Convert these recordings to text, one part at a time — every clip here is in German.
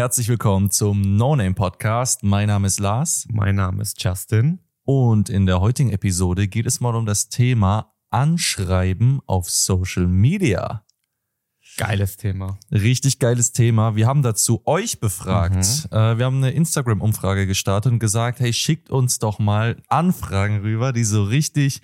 Herzlich willkommen zum No Name Podcast. Mein Name ist Lars Mein Name ist Justin. und in der heutigen Episode geht es mal um das Thema Anschreiben auf Social Media. Geiles Thema. Richtig geiles Thema. Wir haben dazu euch befragt. Äh, wir haben eine Instagram-Umfrage gestartet und gesagt, hey, schickt uns doch mal Anfragen rüber, die so richtig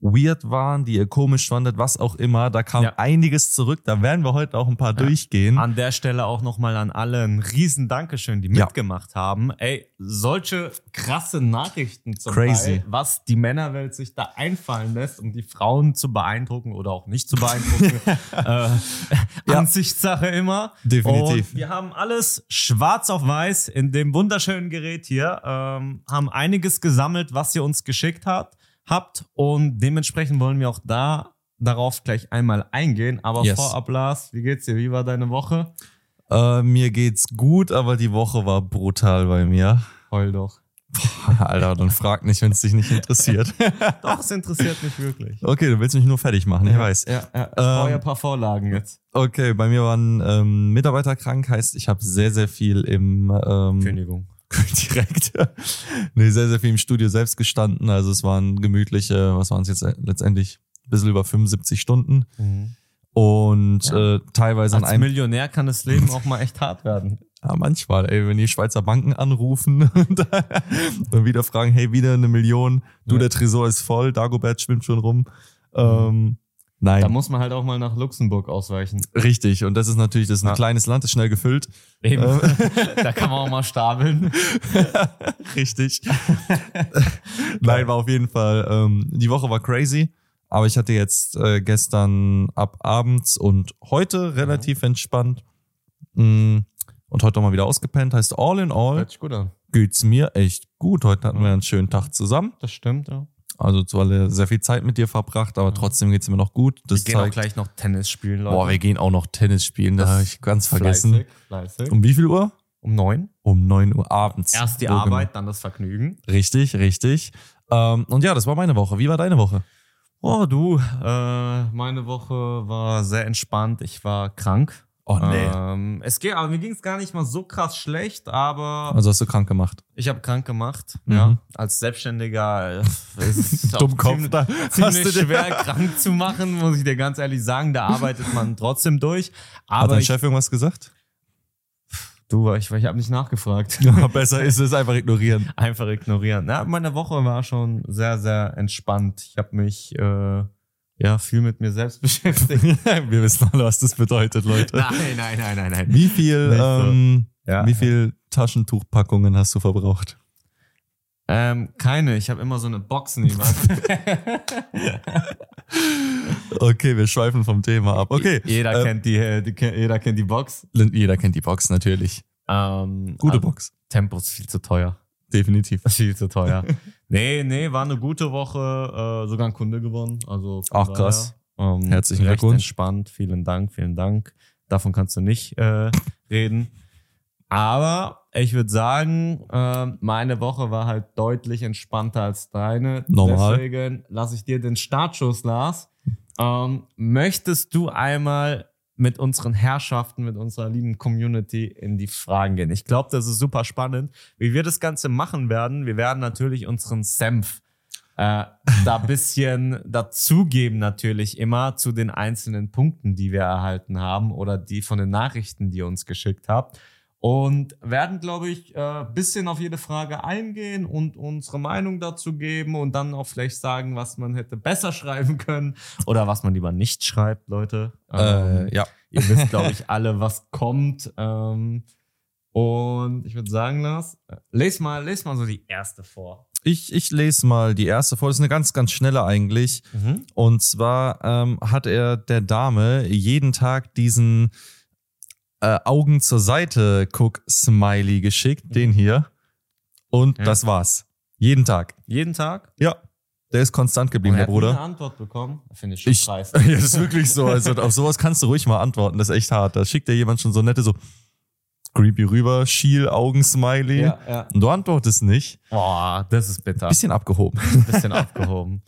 weird waren, die ihr komisch fandet, was auch immer. Da kam Ja. einiges zurück. Da werden wir heute auch ein paar durchgehen. An der Stelle auch nochmal an alle ein riesen Dankeschön, die Ja. mitgemacht haben. Ey, solche krasse Nachrichten zum Crazy. Teil, was die Männerwelt sich da einfallen lässt, um die Frauen zu beeindrucken oder auch nicht zu beeindrucken. äh, Ansichtssache immer. Definitiv. Und wir haben alles schwarz auf weiß in dem wunderschönen Gerät hier, ähm, haben einiges gesammelt, was ihr uns geschickt habt, habt und dementsprechend wollen wir auch da darauf gleich einmal eingehen. Aber Yes. vorab, Lars, wie geht's dir? Wie war deine Woche? Äh, mir geht's gut, aber die Woche war brutal bei mir. Heul doch. Alter, dann frag nicht, wenn es dich nicht interessiert. Doch, es interessiert mich wirklich. okay, du willst mich nur fertig machen, ich weiß. Ja, ja. Ich brauche ja Ähm, ein paar Vorlagen jetzt. Okay, bei mir waren ähm, Mitarbeiter krank, heißt, ich habe sehr, sehr viel im ähm, Kündigung. direkt. nee, sehr, sehr viel im Studio selbst gestanden. Also es waren gemütliche, was waren es jetzt äh, letztendlich? Ein bisschen über 75 Stunden. Und Ja. äh, teilweise an Als einem. Millionär kann das Leben auch mal echt hart werden. Ja, manchmal, ey, wenn die Schweizer Banken anrufen und, und wieder fragen, hey, wieder eine Million, du, Ja. der Tresor ist voll, Dagobert schwimmt schon rum. Ähm, nein. Da muss man halt auch mal nach Luxemburg ausweichen. Richtig, und das ist natürlich, das ist ein Ja. kleines Land, ist schnell gefüllt. Eben. Ähm. da kann man auch mal stapeln. Richtig. Nein, war auf jeden Fall, ähm, die Woche war crazy, aber ich hatte jetzt äh, gestern ab abends und heute relativ entspannt mm, und heute auch mal wieder ausgepennt. Heißt, all in all Hört sich gut an. geht's mir echt gut. Heute hatten wir einen schönen Tag zusammen. Das stimmt, ja. Also zwar sehr viel Zeit mit dir verbracht, aber trotzdem geht's mir noch gut. Das wir gehen auch zeigt, gleich noch Tennis spielen, Leute. boah, wir gehen auch noch Tennis spielen, da Das habe ich ganz vergessen. Fleißig, fleißig. Um wie viel Uhr? Um neun. Um neun Uhr abends. Erst die So genau. Arbeit, dann das Vergnügen. Richtig, richtig. Ähm, und ja, das war meine Woche. Wie war deine Woche? Oh, du, äh, meine Woche war sehr entspannt. Ich war krank. Oh Ähm, es geht, aber mir ging es gar nicht mal so krass schlecht, aber Also hast du krank gemacht. ich habe krank gemacht. Mhm. Ja, als Selbstständiger äh, ist es Dummkopf, ziemlich, da ziemlich schwer krank zu machen, muss ich dir ganz ehrlich sagen. Da arbeitet man trotzdem durch. Hat Aber dein ich, Chef irgendwas gesagt? du, ich, ich habe nicht nachgefragt. Ja, besser ist es einfach ignorieren. Einfach ignorieren. Ja, meine Woche war schon sehr, sehr entspannt. Ich habe mich äh, ja viel mit mir selbst beschäftigt. Wir wissen alle, was das bedeutet, Leute. nein, nein, nein, nein, nein. Wie viel, Nicht so. ähm, Ja. wie viel Taschentuchpackungen hast du verbraucht? Ähm, keine. Ich habe immer so eine Box neben Okay, wir schweifen vom Thema ab. Okay. Jeder äh, kennt die, äh, die, jeder kennt die Box. Jeder kennt die Box natürlich. Ähm, Gute aber Box. Tempo ist viel zu teuer. Definitiv. Viel zu teuer. Nee, nee, war eine gute Woche. Äh, sogar ein Kunde gewonnen. Also Ach, krass. daher, ähm, Herzlichen Glückwunsch. entspannt. Vielen Dank, vielen Dank. Davon kannst du nicht äh, reden. Aber ich würde sagen, äh, meine Woche war halt deutlich entspannter als deine. Normal. Deswegen lasse ich dir den Startschuss, Lars. Ähm, möchtest du einmal mit unseren Herrschaften, mit unserer lieben Community in die Fragen gehen? Ich glaube, das ist super spannend. Wie wir das Ganze machen werden, wir werden natürlich unseren Senf äh, da bisschen dazugeben natürlich immer zu den einzelnen Punkten, die wir erhalten haben oder die von den Nachrichten, die ihr uns geschickt habt. Und werden, glaube ich, äh, bisschen auf jede Frage eingehen und unsere Meinung dazu geben und dann auch vielleicht sagen, was man hätte besser schreiben können oder was man lieber nicht schreibt, Leute. Ähm, Äh, ja. Ihr wisst, glaube ich, alle, was kommt. Ähm, und ich würde sagen, Lars, äh, les mal, les mal so die erste vor. Ich, ich lese mal die erste vor. Das ist eine ganz, ganz schnelle eigentlich. Und zwar ähm, hat er der Dame jeden Tag diesen äh, Augen zur Seite guck Smiley geschickt, den hier. Und Ja. das war's. Jeden Tag. Jeden Tag? Ja. Der ist konstant geblieben, Und er der nie eine Bruder. Antwort bekommen. Finde ich schon Ich, preis. ja, das ist wirklich so. Also auf sowas kannst du ruhig mal antworten. Das ist echt hart. Da schickt dir jemand schon so nette, so creepy rüber, Schiel, Augen, Smiley. Ja, ja. Und du antwortest nicht. Boah, das ist bitter. Bisschen abgehoben. bisschen abgehoben.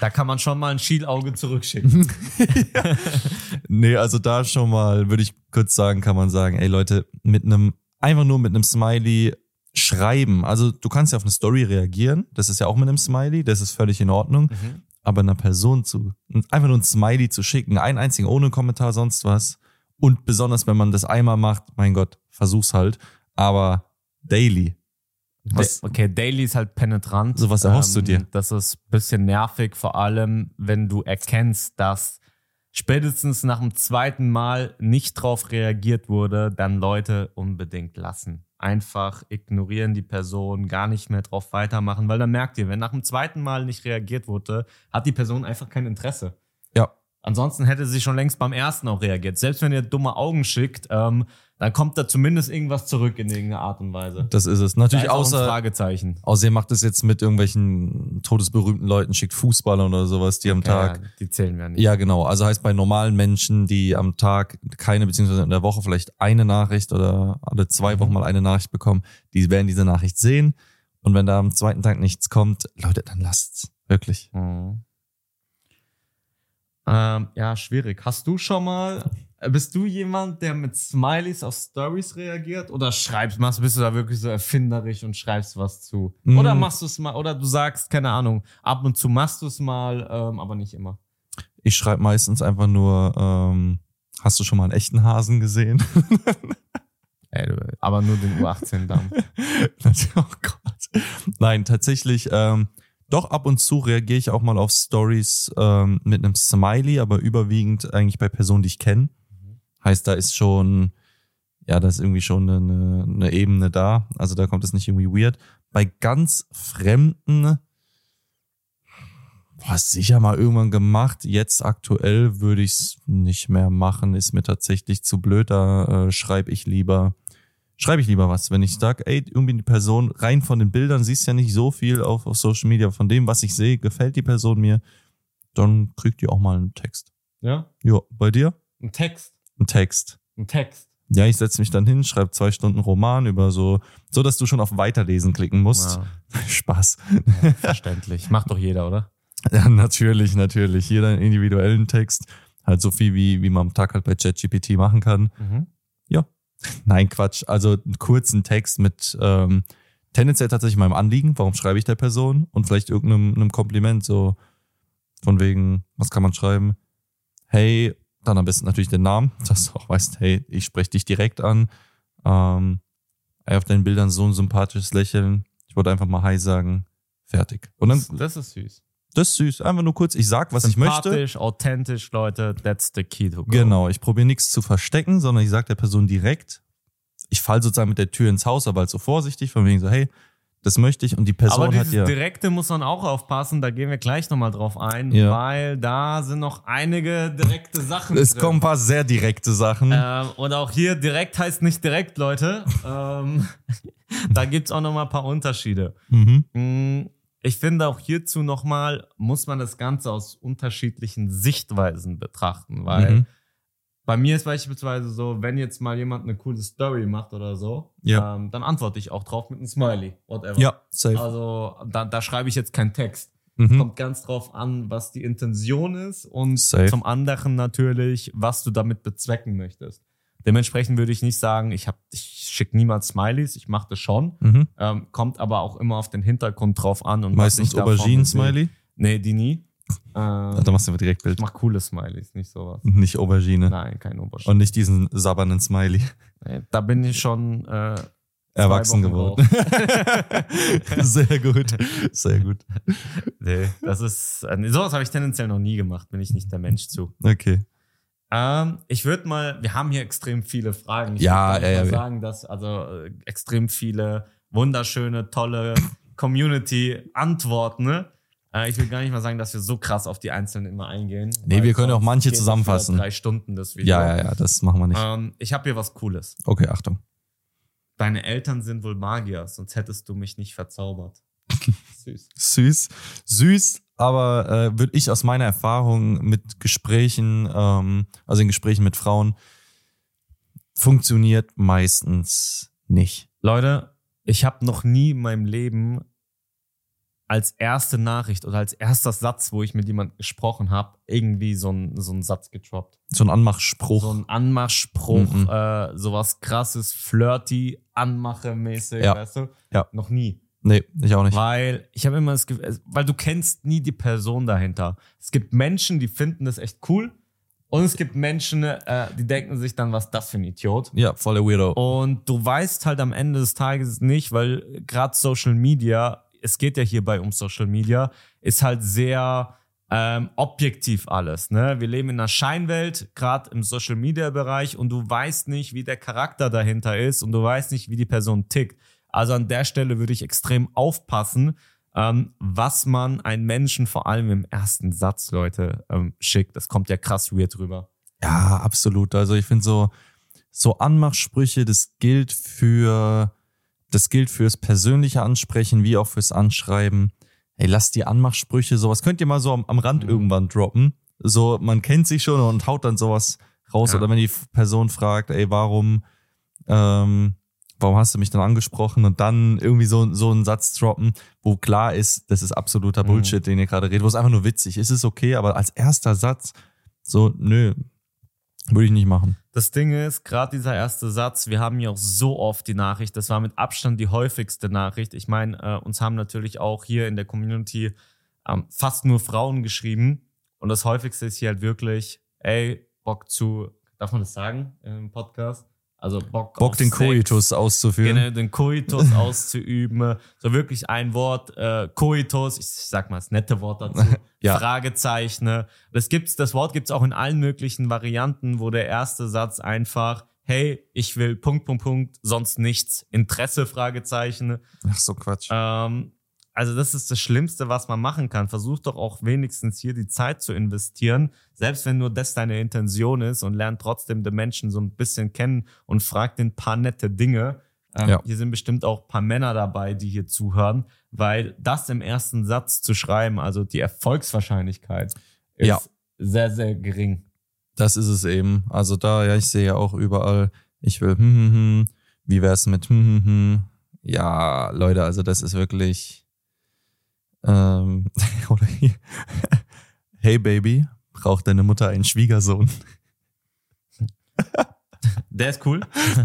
Da kann man schon mal ein Schielauge zurückschicken. Nee, also da schon mal, würde ich kurz sagen, kann man sagen, ey Leute, mit einem einfach nur mit einem Smiley schreiben. Also du kannst ja auf eine Story reagieren, das ist ja auch mit einem Smiley, das ist völlig in Ordnung. Mhm. Aber einer Person zu, einfach nur ein Smiley zu schicken, einen einzigen ohne Kommentar, sonst was. Und besonders, wenn man das einmal macht, mein Gott, versuch's halt. Aber daily. Was- Okay, Daily ist halt penetrant. So, was erhoffst du dir? Das ist ein bisschen nervig, vor allem, wenn du erkennst, dass spätestens nach dem zweiten Mal nicht drauf reagiert wurde, dann Leute unbedingt lassen. Einfach ignorieren die Person, gar nicht mehr drauf weitermachen, weil dann merkt ihr, wenn nach dem zweiten Mal nicht reagiert wurde, hat die Person einfach kein Interesse. Ansonsten hätte sie schon längst beim ersten auch reagiert. Selbst wenn ihr dumme Augen schickt, ähm, dann kommt da zumindest irgendwas zurück in irgendeiner Art und Weise. das ist es. Da Natürlich ist außer, Fragezeichen. außer ihr macht es jetzt mit irgendwelchen todesberühmten Leuten, schickt Fußballer oder sowas, die am Tag. Ja, die zählen wir nicht. Ja, genau. Also heißt bei normalen Menschen, die am Tag keine, beziehungsweise in der Woche vielleicht eine Nachricht oder alle zwei Mhm. Wochen mal eine Nachricht bekommen, die werden diese Nachricht sehen. Und wenn da am zweiten Tag nichts kommt, Leute, dann lasst's. Wirklich. Mhm. Ähm, ja, schwierig. Hast du schon mal, bist du jemand, der mit Smileys auf Stories reagiert oder schreibst, machst, bist du da wirklich so erfinderisch und schreibst was zu? Mhm. Oder machst du es mal, oder du sagst, keine Ahnung, ab und zu machst du es mal, ähm, aber nicht immer. Ich schreibe meistens einfach nur, ähm, hast du schon mal einen echten Hasen gesehen? Ey, du, aber nur den U18-Damm. oh Gott. Nein, tatsächlich, ähm, doch ab und zu reagiere ich auch mal auf Stories ähm, mit einem Smiley, aber überwiegend eigentlich bei Personen, die ich kenne. Heißt, da ist schon, ja, da ist irgendwie schon eine, eine Ebene da. Also da kommt es nicht irgendwie weird. Bei ganz Fremden, boah, sicher mal irgendwann gemacht. Jetzt aktuell würde ich es nicht mehr machen. Ist mir tatsächlich zu blöd. Da äh, schreibe ich lieber schreibe ich lieber was. Wenn ich sage, ey, irgendwie die Person, rein von den Bildern, siehst ja nicht so viel auf, auf Social Media, von dem, was ich sehe, gefällt die Person mir, dann kriegt die auch mal einen Text. Ja? Ja, bei dir? Ein Text. Ein Text. Ein Text. Ja, ich setze mich dann hin, schreibe zwei Stunden Roman über so, so dass du schon auf Weiterlesen klicken musst. Ja, Spaß. verständlich. Macht doch jeder, oder? Ja, natürlich, natürlich. Jeder einen individuellen Text. Halt so viel, wie, wie man am Tag halt bei ChatGPT machen kann. Mhm. Nein, Quatsch. Also einen kurzen Text mit ähm, tendenziell tatsächlich meinem Anliegen. Warum schreibe ich der Person? Und vielleicht irgendeinem einem Kompliment. So von wegen, was kann man schreiben? Hey, dann am besten natürlich den Namen, dass du auch weißt, hey, ich spreche dich direkt an. Ähm, auf deinen Bildern so ein sympathisches Lächeln. Ich wollte einfach mal Hi sagen. Fertig. Und dann, Das, das ist süß. Das ist süß. Einfach nur kurz, ich sag, was ich möchte. Sympathisch, authentisch, Leute. That's the key to go. Genau, ich probiere nichts zu verstecken, sondern ich sage der Person direkt. Ich fall sozusagen mit der Tür ins Haus, aber halt so vorsichtig, von wegen so, hey, das möchte ich. Und die Person Aber hat dieses ja. Direkte muss man auch aufpassen, da gehen wir gleich nochmal drauf ein, Ja. weil da sind noch einige direkte Sachen Es drin. kommen ein paar sehr direkte Sachen. Ähm, und auch hier direkt heißt nicht direkt, Leute. ähm, da gibt's auch nochmal ein paar Unterschiede. Mhm. Ich finde auch hierzu nochmal, muss man das Ganze aus unterschiedlichen Sichtweisen betrachten, weil Mhm. bei mir ist beispielsweise so, wenn jetzt mal jemand eine coole Story macht oder so, Ja. ähm, dann antworte ich auch drauf mit einem Smiley, whatever. Ja, safe. Also da, da schreibe ich jetzt keinen Text. Mhm. Kommt ganz drauf an, was die Intention ist und Safe. zum anderen natürlich, was du damit bezwecken möchtest. Dementsprechend würde ich nicht sagen, ich, hab- ich schicke niemals Smileys, ich mache das schon. Mhm. Ähm, kommt aber auch immer auf den Hintergrund drauf an. Und Meistens ich Auberginen-Smiley. will. Nee, die nie. Ähm, Da machst du aber direkt ich Bild. mach coole Smileys, nicht sowas. Nicht Aubergine. Nein, kein Oberschenkel. Und nicht diesen sabbernden Smiley. Nee, da bin ich schon äh, Erwachsen geworden. sehr gut. Sehr gut. nee, das ist äh, sowas habe ich tendenziell noch nie gemacht, bin ich nicht der Mensch zu. Okay. Ähm, ich würde mal, wir haben hier extrem viele Fragen. Ich Ja, würd ja, mal ja, ja. sagen, dass also äh, extrem viele wunderschöne, tolle Community-Antworten. Ne? Äh, ich will gar nicht mal sagen, dass wir so krass auf die einzelnen immer eingehen. Nee, wir können auch manche zusammenfassen. Drei Stunden das Video. Ja, ja, ja, das machen wir nicht. Ähm, ich habe hier was Cooles. Okay, Achtung. Deine Eltern sind wohl Magier, sonst hättest du mich nicht verzaubert. Süß. Süß. Süß, aber äh, würde ich aus meiner Erfahrung mit Gesprächen, ähm, also in Gesprächen mit Frauen, funktioniert meistens nicht. Leute, ich habe noch nie in meinem Leben als erste Nachricht oder als erster Satz, wo ich mit jemandem gesprochen habe, irgendwie so einen so einen Satz getroppt. So ein Anmachspruch. So ein Anmachspruch, Mhm. äh, sowas krasses, flirty, Anmache-mäßig, Ja. weißt du? Ja. Noch nie. Nee, ich auch nicht. Weil ich habe immer das Gefühl, weil du kennst nie die Person dahinter. Es gibt Menschen, die finden das echt cool. Und es gibt Menschen, äh, die denken sich dann, was ist das für ein Idiot. Ja, voller Weirdo. Und du weißt halt am Ende des Tages nicht, weil gerade Social Media, es geht ja hierbei um Social Media, ist halt sehr ähm, objektiv alles. Ne? Wir leben in einer Scheinwelt, gerade im Social Media Bereich, und du weißt nicht, wie der Charakter dahinter ist und du weißt nicht, wie die Person tickt. Also an der Stelle würde ich extrem aufpassen, ähm, was man einen Menschen vor allem im ersten Satz, Leute, ähm, schickt. Das kommt ja krass weird rüber. Ja, absolut. Also ich finde so, so Anmachsprüche, das gilt für, das gilt fürs persönliche Ansprechen wie auch fürs Anschreiben. Ey, lass die Anmachsprüche, sowas könnt ihr mal so am, am Rand Mhm. irgendwann droppen. So, man kennt sich schon und haut dann sowas raus. Ja. Oder wenn die Person fragt, ey, warum, ähm, warum hast du mich dann angesprochen und dann irgendwie so, so einen Satz droppen, wo klar ist, das ist absoluter Mhm. Bullshit, den ihr gerade redet, wo es einfach nur witzig ist, ist okay, aber als erster Satz so, nö, würde ich nicht machen. Das Ding ist, gerade dieser erste Satz, wir haben ja auch so oft die Nachricht, das war mit Abstand die häufigste Nachricht. Ich meine, äh, uns haben natürlich auch hier in der Community ähm, fast nur Frauen geschrieben. Und das häufigste ist hier halt wirklich, ey, Bock zu, darf man das sagen im Podcast? Also Bock, Bock den Sex. Koitus auszuführen. Genau, den Koitus auszuüben. So wirklich ein Wort, äh, Koitus, ich sag mal das nette Wort dazu. Ja. Fragezeichen. Das gibt's, das Wort gibt's auch in allen möglichen Varianten, wo der erste Satz einfach, hey, ich will Punkt, Punkt, Punkt, sonst nichts. Interesse, Fragezeichen. Ach so, Quatsch. Ähm, also das ist das Schlimmste, was man machen kann. Versuch doch auch wenigstens hier die Zeit zu investieren, selbst wenn nur das deine Intention ist und lern trotzdem den Menschen so ein bisschen kennen und frag den paar nette Dinge. Ähm, Ja. Hier sind bestimmt auch ein paar Männer dabei, die hier zuhören, weil das im ersten Satz zu schreiben, also die Erfolgswahrscheinlichkeit ist Ja. sehr, sehr gering. Das ist es eben. Also da, ja, ich sehe ja auch überall, ich will, hm, hm, hm, wie wär's mit, hm, hm, hm. Ja, Leute, also das ist wirklich, ähm, oder hier, hey Baby, braucht deine Mutter einen Schwiegersohn? Der ist cool.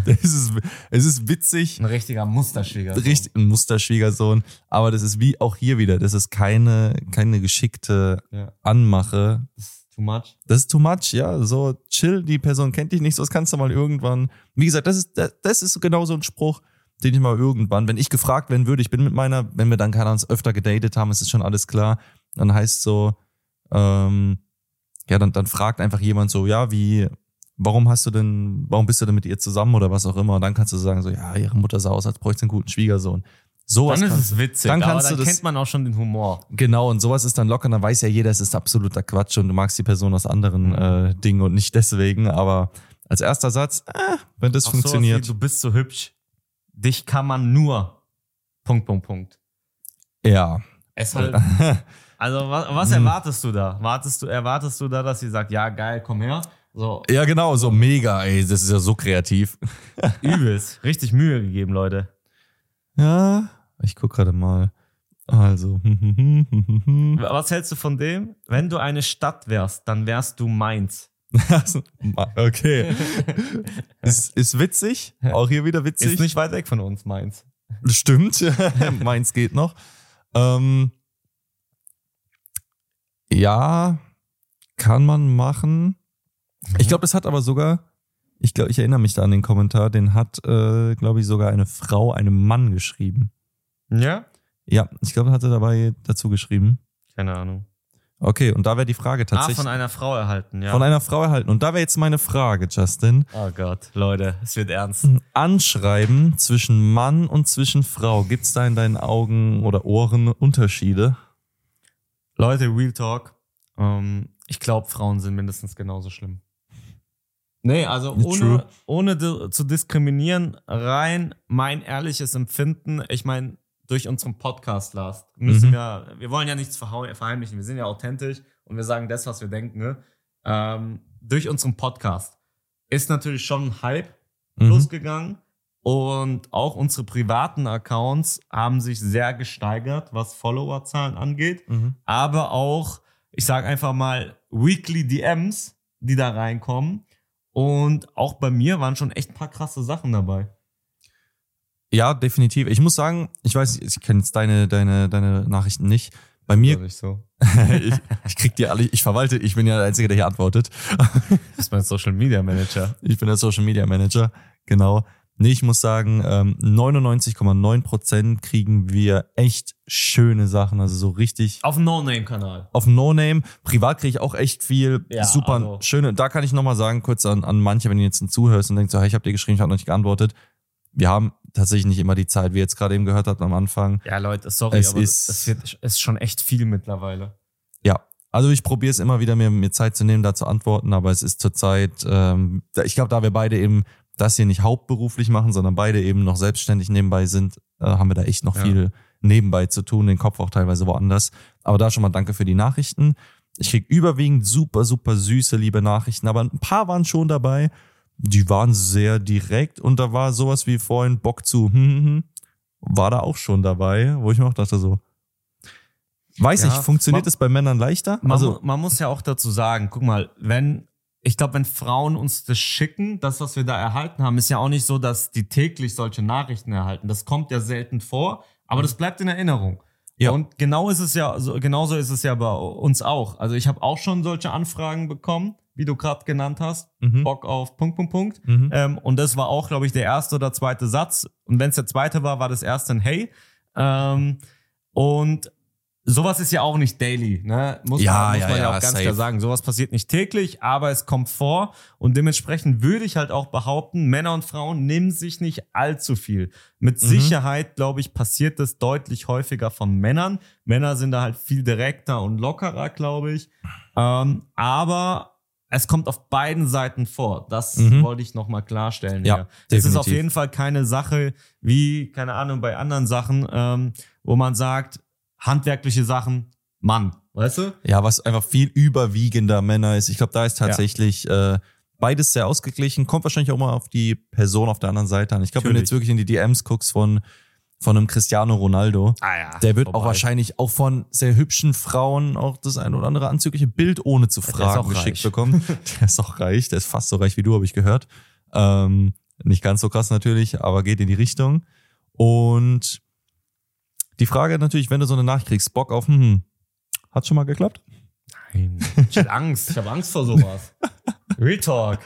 Das ist, es ist witzig, Ein richtiger Musterschwieger. richtig ein Musterschwiegersohn, aber das ist wie auch hier wieder, das ist keine, keine geschickte Ja. Anmache, Das ist too much. Das ist too much, ja. So chill, die Person kennt dich nicht, so das kannst du mal irgendwann. Wie gesagt, das ist, das, das ist genau so ein Spruch, den ich mal irgendwann, wenn ich gefragt werden würde, ich bin mit meiner, wenn wir dann keine Ahnung, öfter gedatet haben, ist es schon alles klar, dann heißt so, ähm, ja, dann, dann fragt einfach jemand so, ja, wie, warum hast du denn, warum bist du denn mit ihr zusammen oder was auch immer? Und dann kannst du sagen so, ja, ihre Mutter sah aus, als bräuchte sie einen guten Schwiegersohn. Sowas Dann ist es witzig, dann aber kannst dann du das- kennt man auch schon den Humor. Genau, und sowas ist dann locker, dann weiß ja jeder, es ist absoluter Quatsch und du magst die Person aus anderen Mhm. äh, Dingen und nicht deswegen, aber als erster Satz, äh, wenn das Auch funktioniert. Wie, du bist so hübsch. Dich kann man nur. Punkt, Punkt, Punkt. ja. Es halt, also was, was Hm. erwartest du da? Wartest du, erwartest du da, dass sie sagt, ja geil, komm her? So ja, genau, so mega, ey, das ist ja so kreativ. übelst. Richtig Mühe gegeben, Leute. Ja, ich guck gerade mal. Also, Was hältst du von dem? Wenn du eine Stadt wärst, dann wärst du Mainz. okay. ist, ist witzig, auch hier wieder witzig. Ist nicht weit weg von uns, Mainz. Stimmt, meins geht noch. Ähm, ja, kann man machen. Ich glaube, das hat aber sogar, ich glaube, ich erinnere mich da an den Kommentar, den hat, äh, glaube ich, sogar eine Frau einem Mann geschrieben. Ja? Ja, ich glaube, hat er dabei dazu geschrieben. Keine Ahnung. Okay, und da wäre die Frage Ah, tatsächlich von einer Frau erhalten, ja. von einer Frau erhalten. Und da wäre jetzt meine Frage, Justin. oh Gott, Leute, es wird ernst. Anschreiben zwischen Mann und zwischen Frau. Gibt es da in deinen Augen oder Ohren Unterschiede? Leute, Real Talk. Ähm, ich glaube, Frauen sind mindestens genauso schlimm. Nee, also ohne, ohne zu diskriminieren, rein mein ehrliches Empfinden. Ich meine, durch unseren Podcast, Last, müssen Mhm. wir, wir wollen ja nichts verheimlichen, wir sind ja authentisch und wir sagen das, was wir denken. Ne? Ähm, durch unseren Podcast ist natürlich schon ein Hype Mhm. losgegangen. Und auch unsere privaten Accounts haben sich sehr gesteigert, was Followerzahlen angeht. Mhm. Aber auch, ich sage einfach mal, Weekly DMs, die da reinkommen. Und auch bei mir waren schon echt ein paar krasse Sachen dabei. Ja, definitiv. Ich muss sagen, ich weiß, ich kenne jetzt deine, deine, deine Nachrichten nicht. Bei mir, nicht so. ich, ich krieg die alle, ich verwalte, ich bin ja der Einzige, der hier antwortet. Das ist mein Social Media Manager. Ich bin der Social Media Manager, genau. Nee, ich muss sagen, ähm, 99,9 Prozent kriegen wir echt schöne Sachen, also so richtig Auf dem No-Name-Kanal. auf No-Name. Privat kriege ich auch echt viel Ja, super also- schöne. Da kann ich nochmal sagen, kurz an, an manche, wenn ihr jetzt zuhörst und denkt so, hey, ich habe dir geschrieben, ich habe noch nicht geantwortet. Wir haben tatsächlich nicht immer die Zeit, wie ihr jetzt gerade eben gehört habt am Anfang. Ja, Leute, sorry, Es aber ist- das wird, ist schon echt viel mittlerweile. Ja, also ich probiere es immer wieder, mir, mir Zeit zu nehmen, da zu antworten, aber es ist zurzeit, ähm, ich glaube, da wir beide eben das hier nicht hauptberuflich machen, sondern beide eben noch selbstständig nebenbei sind, äh, haben wir da echt noch Ja. viel nebenbei zu tun, den Kopf auch teilweise woanders. Aber da schon mal danke für die Nachrichten. Ich krieg überwiegend super, super süße, liebe Nachrichten, aber ein paar waren schon dabei, die waren sehr direkt und da war sowas wie vorhin Bock zu, hm, hm, hm, war da auch schon dabei, wo ich mir auch dachte so, weiß Ja, ich, funktioniert es bei Männern leichter? Man, also, man muss ja auch dazu sagen, guck mal, wenn, ich glaube, wenn Frauen uns das schicken, das, was wir da erhalten haben, ist ja auch nicht so, dass die täglich solche Nachrichten erhalten. Das kommt ja selten vor, aber das bleibt in Erinnerung. Ja. Und genau ist es ja, so, genauso ist es ja bei uns auch. Also ich habe auch schon solche Anfragen bekommen, wie du gerade genannt hast. Mhm. Bock auf Punkt, Punkt, Punkt. Mhm. Ähm, und das war auch, glaube ich, der erste oder zweite Satz. Und wenn es der zweite war, war das erste ein Hey. Ähm, und sowas ist ja auch nicht daily, ne? Muss Ja, man, muss ja, man ja, ja, auch ganz safe. klar sagen. Sowas passiert nicht täglich, aber es kommt vor. Und dementsprechend würde ich halt auch behaupten, Männer und Frauen nehmen sich nicht allzu viel. Mit Mhm. Sicherheit, glaube ich, passiert das deutlich häufiger von Männern. Männer sind da halt viel direkter und lockerer, glaube ich. Ähm, aber es kommt auf beiden Seiten vor. Das Mhm. wollte ich nochmal klarstellen. Ja. Es ist auf jeden Fall keine Sache wie, keine Ahnung, bei anderen Sachen, ähm, wo man sagt, handwerkliche Sachen, Mann. Weißt du? Ja, was einfach viel überwiegender Männer ist. Ich glaube, da ist tatsächlich äh, beides sehr ausgeglichen. Kommt wahrscheinlich auch mal auf die Person auf der anderen Seite an. Ich glaube, wenn du jetzt wirklich in die DMs guckst von, von einem Cristiano Ronaldo, Ah ja. der wird auch wahrscheinlich auch von sehr hübschen Frauen auch das ein oder andere anzügliche Bild ohne zu fragen geschickt reich. bekommen. Der ist auch reich, der ist fast so reich wie du, habe ich gehört. Ähm, nicht ganz so krass natürlich, aber geht in die Richtung. Und die Frage natürlich, wenn du so eine Nachricht kriegst, Bock auf, hm, hat schon mal geklappt? Nein. Ich hab Angst. Ich habe Angst vor sowas. Real Talk.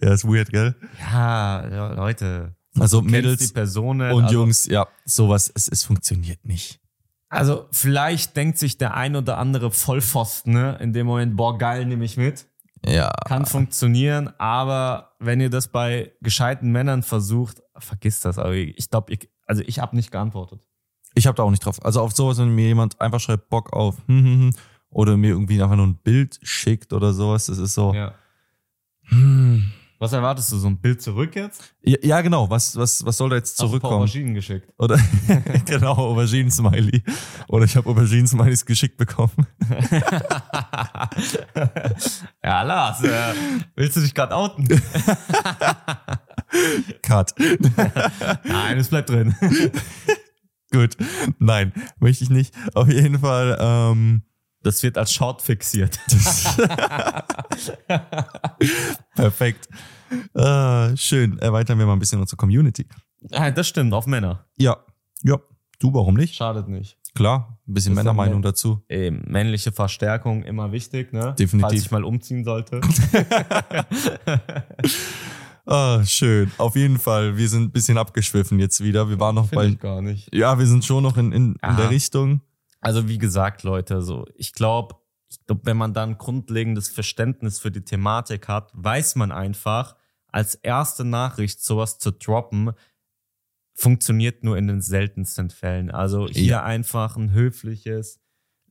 Ja, ist weird, gell? Ja, Leute. Also die Mädels Person nicht, und also, Jungs, ja, sowas, es, es funktioniert nicht. Also vielleicht denkt sich der ein oder andere Vollpfosten, ne? In dem Moment, boah, geil, nehme ich mit. Ja, Kann funktionieren, aber wenn ihr das bei gescheiten Männern versucht, vergisst das. Aber ich glaube, ich, also ich habe nicht geantwortet. Ich habe da auch nicht drauf. Also auf sowas, wenn mir jemand einfach schreibt, Bock auf, hm, hm, hm, oder mir irgendwie einfach nur ein Bild schickt oder sowas, das ist so, Ja. hm. Was erwartest du? So ein Bild zurück jetzt? Ja, ja, genau, was, was, was soll da jetzt Hast du ein paar zurückkommen? Auberginen geschickt. Oder genau, Auberginen-Smiley. Oder ich habe Auberginen-Smileys geschickt bekommen. ja, Lars, äh, willst du dich gerade outen? Cut. Nein, es bleibt drin. Gut. Nein, möchte ich nicht. Auf jeden Fall, ähm, Das wird als Short fixiert. perfekt. Äh, schön. Erweitern wir mal ein bisschen unsere Community. Ah, das stimmt, auf Männer. Ja. Ja. Du, warum nicht? Schadet nicht. Klar, ein bisschen Männermeinung dazu. Ähm, männliche Verstärkung immer wichtig, ne? Definitiv. Falls ich mal umziehen sollte. Ah, schön. Auf jeden Fall. Wir sind ein bisschen abgeschwiffen jetzt wieder. Wir waren noch Finde bei, ich gar nicht. ja, wir sind schon noch in, in, in der Richtung. Also wie gesagt, Leute, so ich glaube, ich glaub, wenn man dann grundlegendes Verständnis für die Thematik hat, weiß man einfach, als erste Nachricht sowas zu droppen, funktioniert nur in den seltensten Fällen. Also hier Ja. einfach ein höfliches,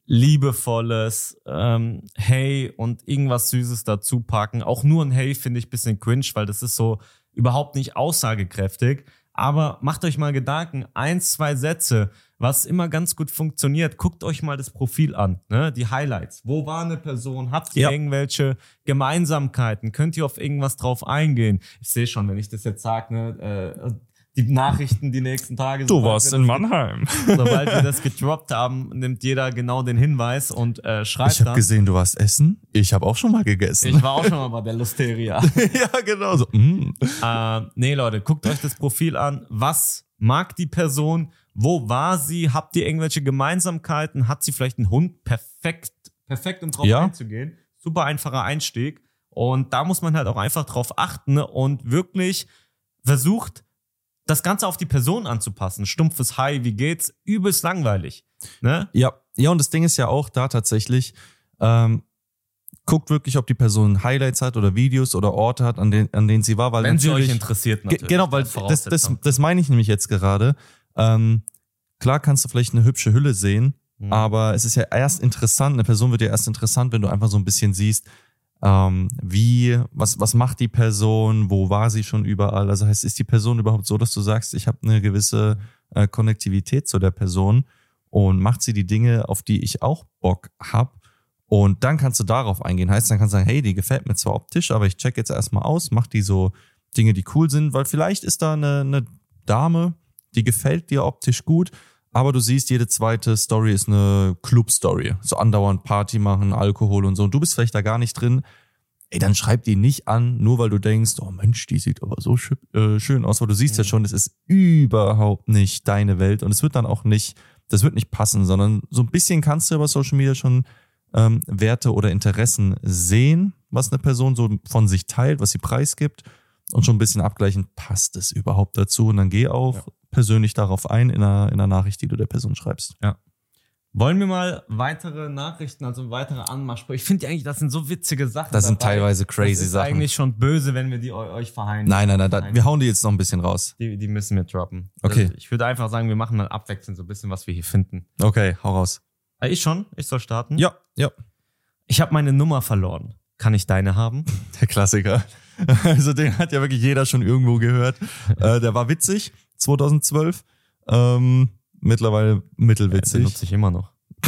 liebevolles ähm, Hey und irgendwas Süßes dazu packen. Auch nur ein Hey finde ich ein bisschen cringe, weil das ist so überhaupt nicht aussagekräftig. Aber macht euch mal Gedanken, ein, zwei Sätze, was immer ganz gut funktioniert. Guckt euch mal das Profil an, ne? die Highlights. Wo war eine Person? Habt ihr Ja. irgendwelche Gemeinsamkeiten? Könnt ihr auf irgendwas drauf eingehen? Ich sehe schon, wenn ich das jetzt sage, ne? äh, die Nachrichten die nächsten Tage. Du warst in Mannheim. Sobald wir das gedroppt haben, nimmt jeder genau den Hinweis und äh, schreibt Ich habe dann. gesehen, du warst essen. Ich habe auch schon mal gegessen. Ich war auch schon mal bei der Lusteria. ja, genau so. Mm. äh, nee, Leute, guckt euch das Profil an. Was mag die Person? Wo war sie? Habt ihr irgendwelche Gemeinsamkeiten? Hat sie vielleicht einen Hund? Perfekt, perfekt, um drauf Ja. einzugehen. Super einfacher Einstieg. Und da muss man halt auch einfach drauf achten und wirklich versucht, das Ganze auf die Person anzupassen. Stumpfes Hi, wie geht's? Übelst langweilig. Ne? Ja, ja, und das Ding ist ja auch da tatsächlich, ähm, guckt wirklich, ob die Person Highlights hat oder Videos oder Orte hat, an, den, an denen sie war, weil Wenn sie euch interessiert, natürlich. Genau, weil das, das, das meine ich nämlich jetzt gerade. Ähm, klar kannst du vielleicht eine hübsche Hülle sehen, Mhm. aber es ist ja erst interessant, eine Person wird ja erst interessant, wenn du einfach so ein bisschen siehst, ähm, wie, was, was macht die Person, wo war sie schon überall? Also heißt, ist die Person überhaupt so, dass du sagst, ich habe eine gewisse äh, Konnektivität zu der Person und macht sie die Dinge, auf die ich auch Bock hab? Und dann kannst du darauf eingehen. Heißt, dann kannst du sagen, hey, die gefällt mir zwar optisch, aber ich check jetzt erstmal aus, mach die so Dinge, die cool sind, weil vielleicht ist da eine, eine Dame, die gefällt dir optisch gut, aber du siehst, jede zweite Story ist eine Club-Story. So andauernd Party machen, Alkohol und so. Und du bist vielleicht da gar nicht drin. Ey, dann schreib die nicht an, nur weil du denkst, oh Mensch, die sieht aber so schö äh, schön aus, weil du siehst ja schon, es ist überhaupt nicht deine Welt und es wird dann auch nicht, das wird nicht passen, sondern so ein bisschen kannst du über Social Media schon ähm, Werte oder Interessen sehen, was eine Person so von sich teilt, was sie preisgibt und schon ein bisschen abgleichen, passt es überhaupt dazu? Und dann geh auch Ja. Persönlich darauf ein in einer, in einer Nachricht, die du der Person schreibst. Wollen wir mal weitere Nachrichten, also weitere Anmachsprüche? Ich finde eigentlich, das sind so witzige Sachen. Das sind dabei. teilweise crazy das ist Sachen. eigentlich schon böse, wenn wir die eu euch verheimlichen. Nein, nein, nein, da, wir hauen die jetzt noch ein bisschen raus. Die, die müssen wir droppen. Okay. Also ich würde einfach sagen, wir machen mal abwechselnd so ein bisschen, was wir hier finden. Okay, hau raus. Ah, ich schon? Ich soll starten? Ja, ja. Ich habe meine Nummer verloren. Kann ich deine haben? Der Klassiker. Also den hat ja wirklich jeder schon irgendwo gehört. Äh, der war witzig, 2012. Ähm, mittlerweile Den mittelwitzig, nutze ich immer noch.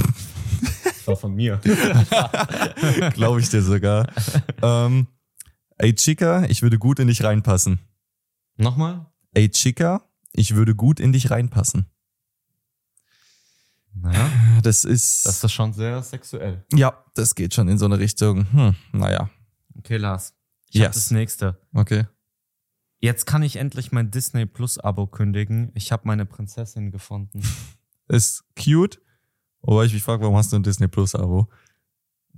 das war von mir. glaube ich dir sogar. ähm, ey Chica, ich würde gut in dich reinpassen. Nochmal? Ey Chica, ich würde gut in dich reinpassen. Naja, Das ist, das ist schon sehr sexuell. ja, das geht schon in so eine Richtung. Hm, naja, Okay, Lars. Ich hab Yes. das nächste. okay. Jetzt kann ich endlich mein Disney Plus Abo kündigen. Ich habe meine Prinzessin gefunden. Ist cute. Wobei ich mich frage, warum hast du ein Disney Plus Abo?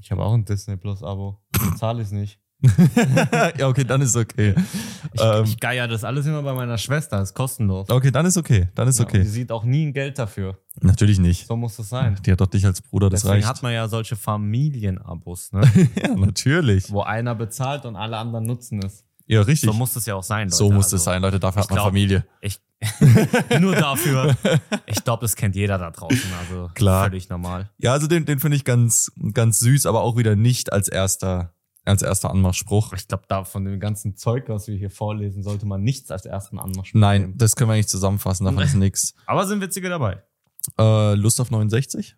Ich habe auch ein Disney Plus Abo. Zahle ich nicht. ja, okay, dann ist okay. Ich, Ähm. ich geier das alles immer bei meiner Schwester. Ist kostenlos. Okay, dann ist okay. Dann ist Ja, Die okay. sieht auch nie ein Geld dafür. Natürlich nicht. So muss es sein. Die hat doch dich als Bruder, das Deswegen reicht. hat man ja solche Familienabos, ne? ja, natürlich. wo einer bezahlt und alle anderen nutzen es. Ja, richtig. So muss es ja auch sein. Leute. So muss Also, es sein, Leute. Dafür hat man glaub- Familie. Ich, nur dafür. Ich glaube, das kennt jeder da draußen. Also Klar. völlig normal. Ja, also den, den finde ich ganz, ganz süß, aber auch wieder nicht als erster, als erster Anmachspruch. Ich glaube, da von dem ganzen Zeug, was wir hier vorlesen, sollte man nichts als ersten Anmachspruch Nein, nehmen. das können wir nicht zusammenfassen, davon ist nix. Aber sind witzige dabei. Äh, Lust auf 69?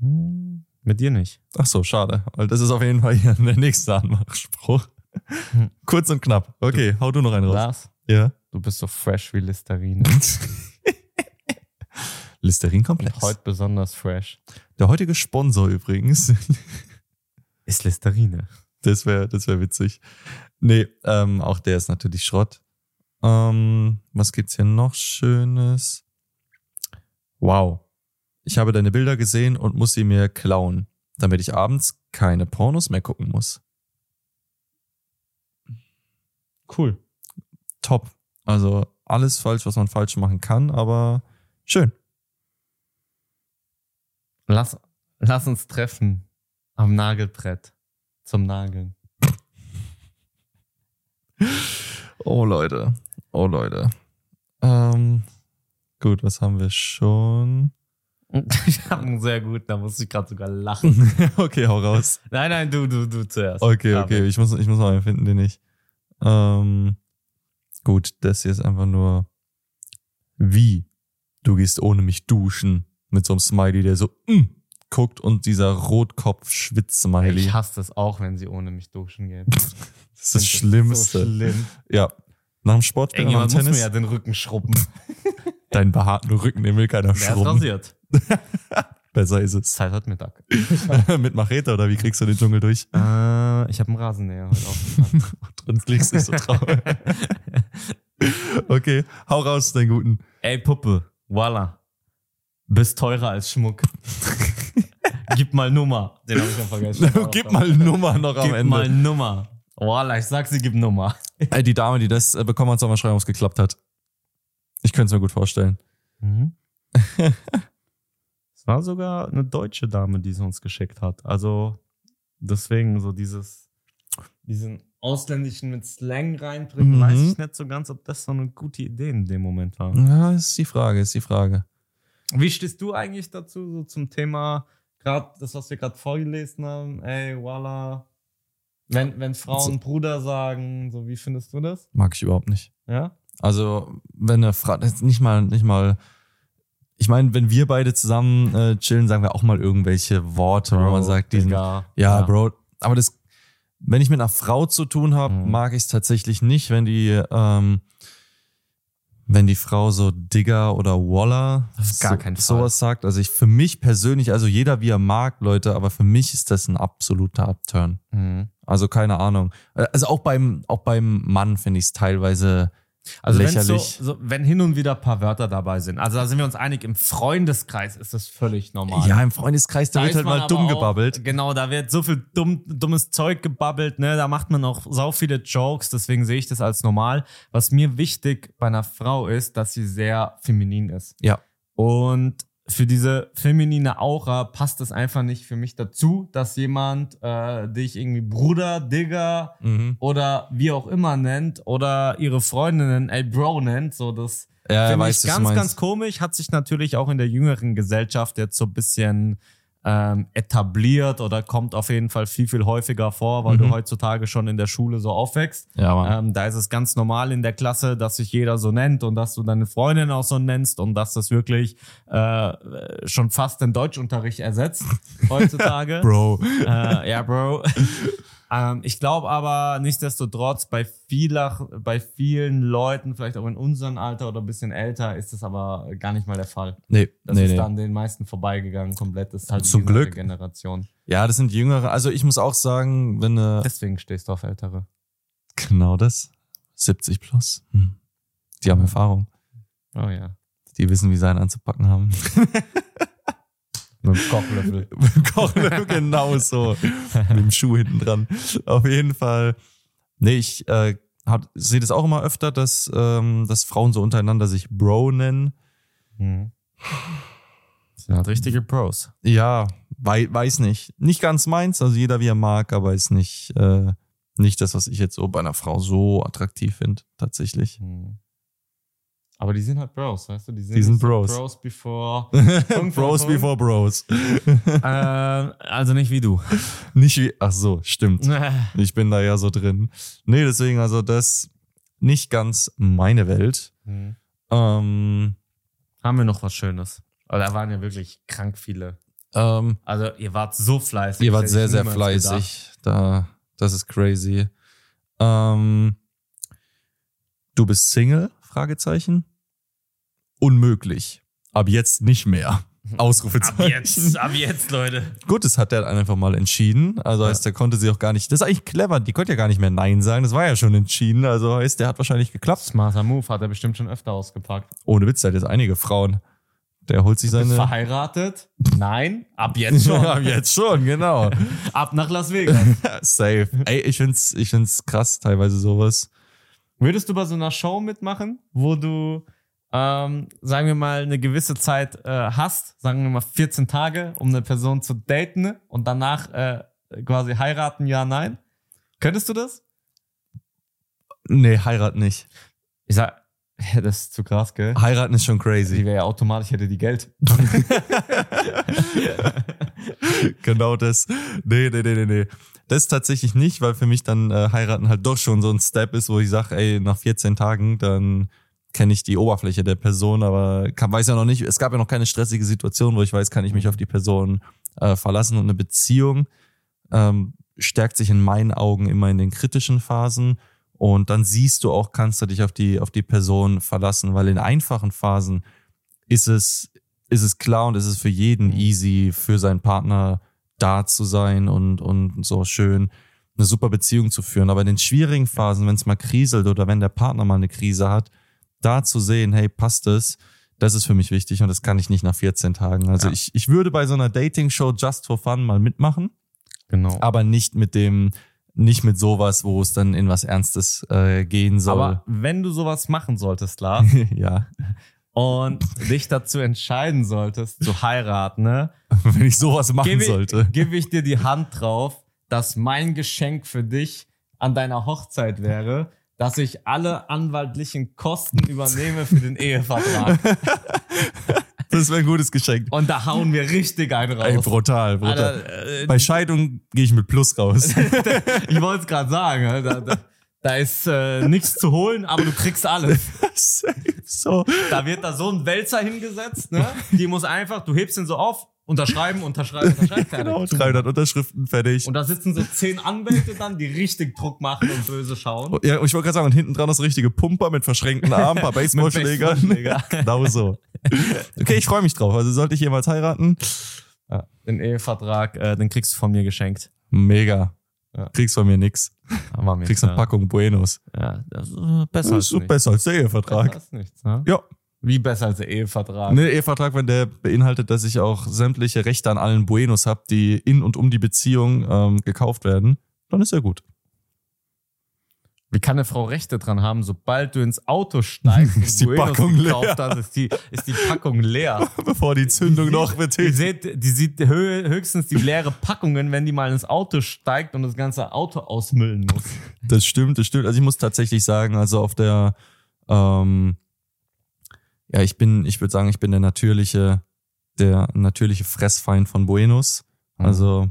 Hm, Mit dir nicht. Ach so, schade. Weil das ist auf jeden Fall hier der nächste Anmachspruch. Kurz und knapp. Okay, hau du noch einen raus. Lars, Ja. du bist so fresh wie Listerine. Listerin-Komplex. Heute besonders fresh. Der heutige Sponsor übrigens. Ist Listerine. Das wäre das wär witzig. Nee, ähm, auch der ist natürlich Schrott. Ähm, was gibt's hier noch Schönes? Wow. Ich habe deine Bilder gesehen und muss sie mir klauen, damit ich abends keine Pornos mehr gucken muss. Cool. Top. Also alles falsch, was man falsch machen kann, aber schön. Lass, lass uns treffen am Nagelbrett zum Nageln. Oh Leute. Oh Leute. Ähm, gut, was haben wir schon? Ich habe einen sehr gut, da musste ich gerade sogar lachen. okay, hau raus. Nein, nein, du, du, du zuerst. Okay, okay, ich muss, ich muss mal einen finden, den ich. Ähm, gut, das hier ist einfach nur wie du gehst ohne mich duschen mit so einem Smiley, der so mm, guckt und dieser Rotkopf-Schwitz-Smiley. Ich hasse das auch, wenn sie ohne mich duschen gehen. Das ist das Schlimmste. So schlimm. ja, Nach dem Sport, nach dem Irgendjemand muss mir Tennis. ja den Rücken schrubben. Deinen behaarten Rücken, den will keiner Der ist schrubben. rasiert. Besser ist es. Zeit heute Mittag. Mit Machete oder wie kriegst du den Dschungel durch? Äh, ich habe einen Rasenmäher heute aufgepackt. Drin liegst nicht so traurig. okay, hau raus, deinen guten. Ey, Puppe, voila. Bist teurer als Schmuck. Gib mal Nummer. Den habe ich schon vergessen. Gib mal Nummer noch am Gib Ende. mal Nummer. Voila, ich sag sie, gib Nummer. Ey, die Dame, die das äh, bekommen hat, soll mal schreiben, ob es geklappt hat. Ich könnte es mir gut vorstellen. Mhm. Es war sogar eine deutsche Dame, die sie uns geschickt hat. Also deswegen so dieses, diesen ausländischen mit Slang reinbringen, Mhm. weiß ich nicht so ganz, ob das so eine gute Idee in dem Moment war. Ja, ist die Frage, ist die Frage. Wie stehst du eigentlich dazu, so zum Thema, gerade das, was wir gerade vorgelesen haben, ey, voila, wenn, wenn Frauen Bruder sagen, so wie findest du das? Mag ich überhaupt nicht. Ja? Also, wenn eine Frau, nicht mal, nicht mal, ich meine, wenn wir beide zusammen äh, chillen, sagen wir auch mal irgendwelche Worte, wo man sagt, diesen, Digga. ja, Bro, aber das, wenn ich mit einer Frau zu tun habe, Mhm. mag ich es tatsächlich nicht, wenn die, ähm, wenn die Frau so Digger oder Waller so, sowas sagt. Also ich für mich persönlich, also jeder wie er mag, Leute, aber für mich ist das ein absoluter Upturn. Mhm. Also keine Ahnung. Äh, Also auch beim, auch beim Mann finde ich es teilweise Also lächerlich. So, so, wenn hin und wieder ein paar Wörter dabei sind. Also da sind wir uns einig, im Freundeskreis ist das völlig normal. Ja, im Freundeskreis, da, wird ist halt mal dumm auch- gebabbelt. Genau, da wird so viel dumm, dummes Zeug gebabbelt, ne? Da macht man auch sau viele Jokes, deswegen sehe ich das als normal. Was mir wichtig bei einer Frau ist, dass sie sehr feminin ist. Ja. Und für diese feminine Aura passt es einfach nicht für mich dazu, dass jemand äh, dich irgendwie Bruder, Digger Mhm. oder wie auch immer nennt oder ihre Freundinnen ey Bro nennt. So das Ja, Finde weiß, ich du ganz, ganz komisch. Hat sich natürlich auch in der jüngeren Gesellschaft jetzt so ein bisschen ähm, etabliert oder kommt auf jeden Fall viel, viel häufiger vor, weil Mhm. du heutzutage schon in der Schule so aufwächst. Ja. Ähm, da ist es ganz normal in der Klasse, dass sich jeder so nennt und dass du deine Freundin auch so nennst und dass das wirklich äh, schon fast den Deutschunterricht ersetzt heutzutage. Bro. Äh, ja, Bro. ähm, ich glaube aber nichtsdestotrotz, bei, vieler, bei vielen Leuten, vielleicht auch in unserem Alter oder ein bisschen älter, ist das aber gar nicht mal der Fall. Nee, Das nee, ist nee. dann den meisten vorbeigegangen, komplett. Das ist halt Zum Glück. Generation. Ja, das sind jüngere. Also ich muss auch sagen, wenn äh, Deswegen stehst du auf Ältere. genau das 70 plus, hm. die haben Erfahrung, Oh ja. die wissen, wie sie einen anzupacken haben. Mit dem Kochlöffel. Kochlöffel genau so. Mit dem Schuh hinten dran. Auf jeden Fall. Nee, ich äh, sehe das auch immer öfter, dass, ähm, dass Frauen so untereinander sich Bro nennen. Mhm. Das sind halt richtige Pros. Ja, wei weiß nicht. Nicht ganz meins, also jeder wie er mag, aber ist nicht, äh, nicht das, was ich jetzt so bei einer Frau so attraktiv finde, tatsächlich. Mhm. Aber die sind halt Bros, weißt du? Die sind, Die sind Bros. Bros before. Bros before Bros. äh, also nicht wie du. Nicht wie, ach so, stimmt. Ich bin da ja so drin. Nee, deswegen, also das nicht ganz meine Welt. Mhm. Ähm, Haben wir noch was Schönes? Aber da waren ja wirklich krank viele. ähm, Also ihr wart so fleißig. ihr wart sehr, sehr fleißig. Da, das ist crazy. Ähm, du bist Single? Fragezeichen. Unmöglich. Ab jetzt nicht mehr. Ausrufezeichen. Ab jetzt, ab jetzt, Leute. Gut, das hat er einfach mal entschieden. Also heißt, der konnte sie auch gar nicht. Das ist eigentlich clever. Die konnte ja gar nicht mehr Nein sagen. Das war ja schon entschieden. Also heißt, der hat wahrscheinlich geklappt. Smarter Move hat er bestimmt schon öfter ausgepackt. Ohne Witz, der hat jetzt einige Frauen. Der holt sich seine. verheiratet? Nein. Ab jetzt schon. Ja, jetzt schon, genau. Ab nach Las Vegas. Safe. Ey, ich find's, ich find's krass, teilweise sowas. Würdest du bei so einer Show mitmachen, wo du, ähm, sagen wir mal, eine gewisse Zeit äh, hast, sagen wir mal 14 Tage, um eine Person zu daten und danach äh, quasi heiraten, ja, nein? Könntest du das? Nee, heiraten nicht. Ich sag, ja, das ist zu krass, gell? Heiraten ist schon Die crazy. wäre ja automatisch, hätte die Geld. genau das. Nee, nee, nee, nee, nee. Das tatsächlich nicht, weil für mich dann äh, heiraten halt doch schon so ein Step ist, wo ich sage, ey, nach 14 Tagen, dann kenne ich die Oberfläche der Person, aber kann, weiß ja noch nicht, es gab ja noch keine stressige Situation, wo ich weiß, kann ich mich auf die Person äh, verlassen und eine Beziehung ähm, stärkt sich in meinen Augen immer in den kritischen Phasen Und dann siehst du auch, kannst du dich auf die, auf die Person verlassen, weil in einfachen Phasen ist es, ist es klar und ist es für jeden Mhm. easy, für seinen Partner da zu sein und, und so schön eine super Beziehung zu führen. Aber in den schwierigen Phasen, wenn es mal kriselt oder wenn der Partner mal eine Krise hat, da zu sehen, hey, passt es, das ist für mich wichtig und das kann ich nicht nach 14 Tagen. Also Ja. ich, ich würde bei so einer Dating-Show just for fun mal mitmachen, Genau. aber nicht mit dem, nicht mit sowas, wo es dann in was Ernstes äh, gehen soll. Aber wenn du sowas machen solltest, Lars, ja, und dich dazu entscheiden solltest, zu heiraten, ne, wenn ich sowas machen gebe sollte. gebe ich dir die Hand drauf, dass mein Geschenk für dich an deiner Hochzeit wäre, dass ich alle anwaltlichen Kosten übernehme für den Ehevertrag. Das wäre ein gutes Geschenk. Und da hauen wir richtig einen raus. Ey, brutal, brutal. Alter, äh, Bei Scheidung gehe ich mit Plus raus. ich wollte es gerade sagen, ne, da, ist äh, nichts zu holen, aber du kriegst alles. so. Da wird da so ein Wälzer hingesetzt, ne? Die muss einfach, du hebst ihn so auf, unterschreiben, unterschreiben, unterschreiben, fertig. Genau, 300 Unterschriften, fertig. Und da sitzen so zehn Anwälte dann, die richtig Druck machen und böse schauen. Ja, und ich wollte gerade sagen, und hinten dran das richtige Pumper mit verschränkten Armen, paar. Baseballschläger. genau so. Okay, ich freue mich drauf. Also sollte ich jemals heiraten, Ja, den Ehevertrag, äh, den kriegst du von mir geschenkt. mega. Ja. Kriegst von mir nix. Mir Kriegst eine klar. Packung Buenos. Ja, das ist besser Das als ist so nichts. besser als der Besser Ehevertrag. als nichts, ne? Ja. Wie besser als der Ehevertrag? Ne, Ehevertrag, wenn der beinhaltet, dass ich auch sämtliche Rechte an allen Buenos habe, die in und um die Beziehung ähm, gekauft werden, dann ist ja gut. Wie kann eine Frau Rechte dran haben, sobald du ins Auto steigst Ist die Buenos Packung leer. hast, ist die, ist die Packung leer. Bevor die Zündung Die noch sieht- wird. Die sieht, die sieht hö höchstens die leere Packungen, wenn die mal ins Auto steigt und das ganze Auto ausmüllen muss. Das stimmt, das stimmt. Also ich muss tatsächlich sagen, also auf der, ähm, ja, ich bin, ich würde sagen, ich bin der natürliche, der natürliche Fressfeind von Buenos. Mhm. Also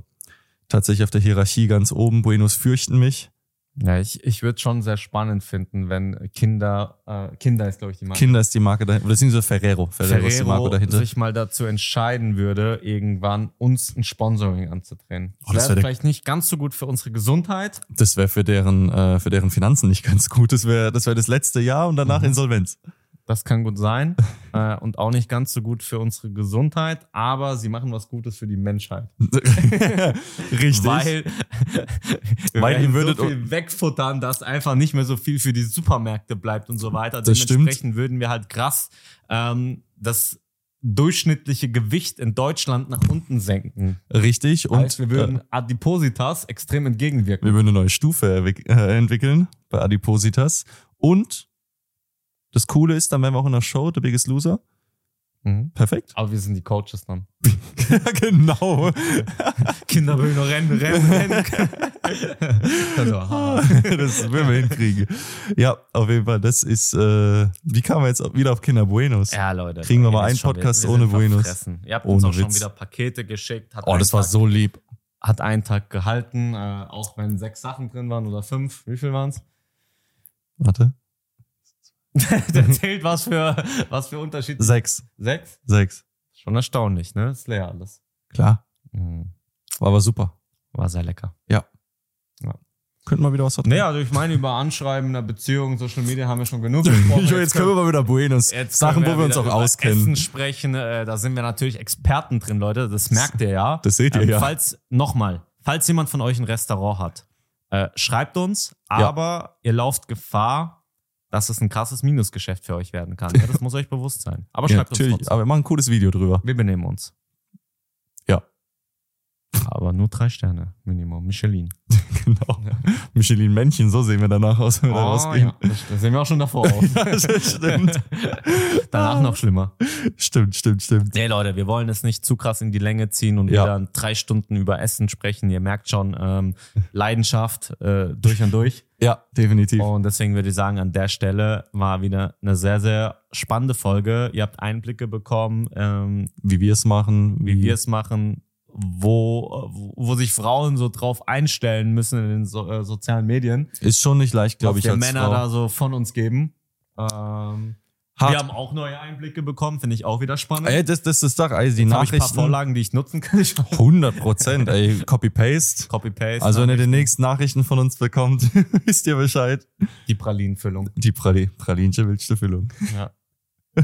tatsächlich auf der Hierarchie ganz oben. Buenos fürchten mich. Ja, ich, ich würde schon sehr spannend finden, wenn Kinder, äh, Kinder ist, glaube ich, die Marke. Kinder ist die Marke dahinter. Oder beziehungsweise Ferrero. Ferrero, ist die Marke Ferrero dahinter. sich mal dazu entscheiden würde, irgendwann uns ein Sponsoring anzudrehen. Oh, das wär wäre der- vielleicht nicht ganz so gut für unsere Gesundheit. Das wäre für deren, äh, für deren Finanzen nicht ganz gut. Das wäre, das wäre das letzte Jahr und danach Mhm. Insolvenz. Das kann gut sein. äh, und auch nicht ganz so gut für unsere Gesundheit, aber sie machen was Gutes für die Menschheit. Richtig. Weil, wir Weil ihr würdet- so viel wegfuttern, dass einfach nicht mehr so viel für die Supermärkte bleibt und so weiter. Das stimmt. Dementsprechend würden wir halt krass ähm, das durchschnittliche Gewicht in Deutschland nach unten senken. Richtig. Und Und wir würden äh, Adipositas extrem entgegenwirken. wir würden eine neue Stufe äh, entwickeln bei Adipositas. Und das Coole ist, dann wären wir auch in der Show, The Biggest Loser. Mhm. Perfekt. Aber wir sind die Coaches dann. ja, genau. Kinder will nur rennen, rennen, rennen. also, haha. das werden wir hinkriegen. Ja, auf jeden Fall. Das ist, äh, wie kamen wir jetzt wieder auf Kinder Buenos? ja, Leute. Kriegen wir mal einen schon, Podcast wir, wir ohne Buenos. verfressen. Ihr habt uns Ohne auch schon Witz. wieder Pakete geschickt. Hat Oh, das war Tag, so lieb. Hat einen Tag gehalten, äh, auch wenn sechs Sachen drin waren oder fünf. Wie viel waren's? Warte. Der zählt was für, was für Unterschiede. Sechs. Sechs? Sechs. Schon erstaunlich, ne? Ist leer alles. Klar. Mhm. War aber super. War sehr lecker. Könnten wir wieder was vertragen. Nee, also ich meine, über Anschreiben in der Beziehung, Social Media haben wir schon genug gesprochen. Ich, jetzt können wir mal wieder Buenos. Jetzt Sachen, können wo wir uns auch über auskennen. Essen sprechen, äh, da sind wir natürlich Experten drin, Leute. Das merkt ihr ja. Das seht ihr ähm, ja. Falls, nochmal, falls jemand von euch ein Restaurant hat, äh, schreibt uns, Ja. aber ihr lauft Gefahr, dass es ein krasses Minusgeschäft für euch werden kann. Ja, das muss euch bewusst sein. Aber Ja, schreibt uns natürlich. trotzdem. Aber wir machen ein cooles Video drüber. Wir benehmen uns. Ja. Aber nur drei Sterne, Minimum. Michelin. genau. Michelin-Männchen, so sehen wir danach aus, wenn wir da Oh, rausgehen. ja. das, das sehen wir auch schon davor aus. das stimmt. Danach noch schlimmer. Stimmt, stimmt, stimmt. Nee, Leute, wir wollen es nicht zu krass in die Länge ziehen und Ja. wieder drei Stunden über Essen sprechen. Ihr merkt schon, ähm, Leidenschaft äh, durch und durch. Ja, definitiv. Und deswegen würde ich sagen, an der Stelle war wieder eine sehr, sehr spannende Folge. Ihr habt Einblicke bekommen, ähm, Wie wir es machen. wie wir es machen, wo, wo- sich Frauen so drauf einstellen müssen in den so, äh, sozialen Medien. Ist schon nicht leicht, glaube was ich, als Männer Frau. da so von uns geben. Ähm. Wir haben auch neue Einblicke bekommen, finde ich auch wieder spannend. Ey, das, das ist doch, ey, die Jetzt habe ich ein paar Nachrichten. Vorlagen, die ich nutzen kann. 100 Prozent, ey, Copy-Paste. Copy-Paste. Also wenn ihr die nächsten Nachrichten von uns bekommt, wisst ihr Bescheid. die Pralinenfüllung. Die Prali Pralinsche wilde Füllung. Ja.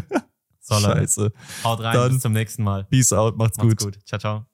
So, Leute. Scheiße. Haut rein, Dann- bis zum nächsten Mal. Peace out, macht's, Macht's gut. gut. Ciao, ciao.